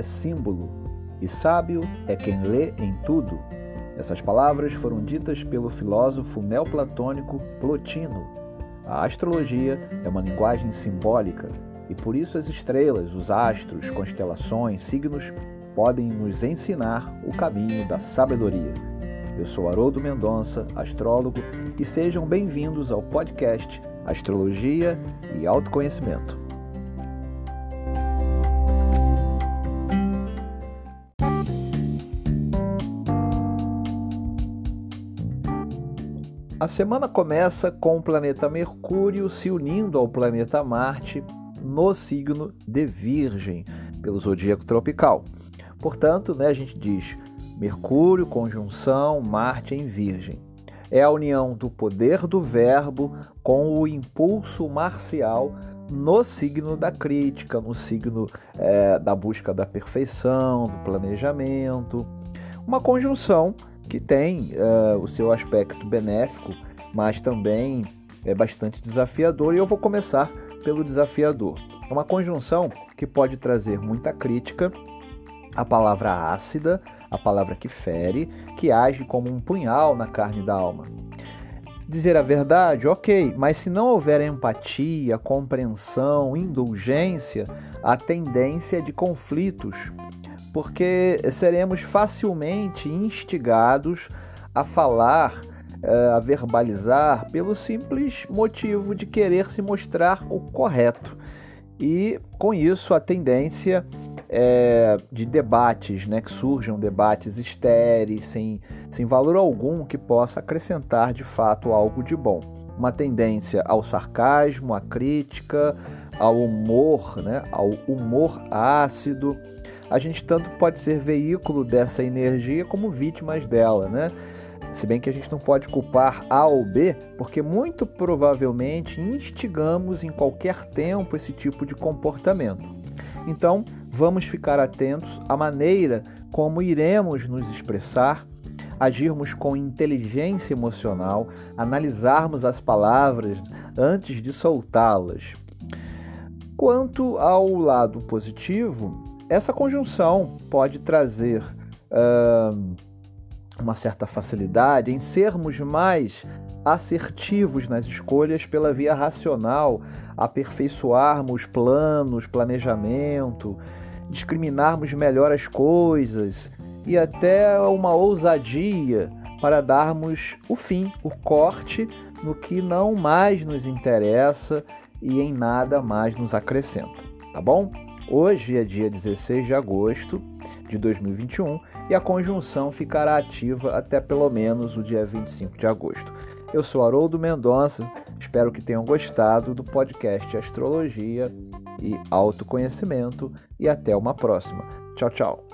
é símbolo, e sábio é quem lê em tudo. Essas palavras foram ditas pelo filósofo neoplatônico Plotino. A astrologia é uma linguagem simbólica e por isso as estrelas, os astros, constelações, signos podem nos ensinar o caminho da sabedoria. Eu sou Haroldo Mendonça, astrólogo, e sejam bem-vindos ao podcast Astrologia e Autoconhecimento. A semana começa com o planeta Mercúrio se unindo ao planeta Marte no signo de Virgem, pelo zodíaco tropical. Portanto, né, a gente diz Mercúrio, conjunção, Marte em Virgem. É a união do poder do verbo com o impulso marcial no signo da crítica, no signo é, da busca da perfeição, do planejamento. Uma conjunção que tem uh, o seu aspecto benéfico, mas também é bastante desafiador, e eu vou começar pelo desafiador. É uma conjunção que pode trazer muita crítica, a palavra ácida, a palavra que fere, que age como um punhal na carne da alma. Dizer a verdade, ok, mas se não houver empatia, compreensão, indulgência, a tendência de conflitos, porque seremos facilmente instigados a falar, eh, a verbalizar, pelo simples motivo de querer se mostrar o correto. E com isso a tendência é, de debates, né, que surjam debates estéreis, sem, sem valor algum que possa acrescentar de fato algo de bom. Uma tendência ao sarcasmo, à crítica, ao humor, né, ao humor ácido, a gente tanto pode ser veículo dessa energia como vítimas dela, né? Se bem que a gente não pode culpar A ou B, porque muito provavelmente instigamos em qualquer tempo esse tipo de comportamento. Então, vamos ficar atentos à maneira como iremos nos expressar, agirmos com inteligência emocional, analisarmos as palavras antes de soltá-las. Quanto ao lado positivo, essa conjunção pode trazer uh, uma certa facilidade em sermos mais assertivos nas escolhas pela via racional, aperfeiçoarmos planos, planejamento, discriminarmos melhor as coisas e até uma ousadia para darmos o fim, o corte no que não mais nos interessa e em nada mais nos acrescenta, tá bom? Hoje é dia 16 de agosto de 2021 e a conjunção ficará ativa até pelo menos o dia 25 de agosto. Eu sou Haroldo Mendonça, espero que tenham gostado do podcast Astrologia e Autoconhecimento e até uma próxima. Tchau, tchau.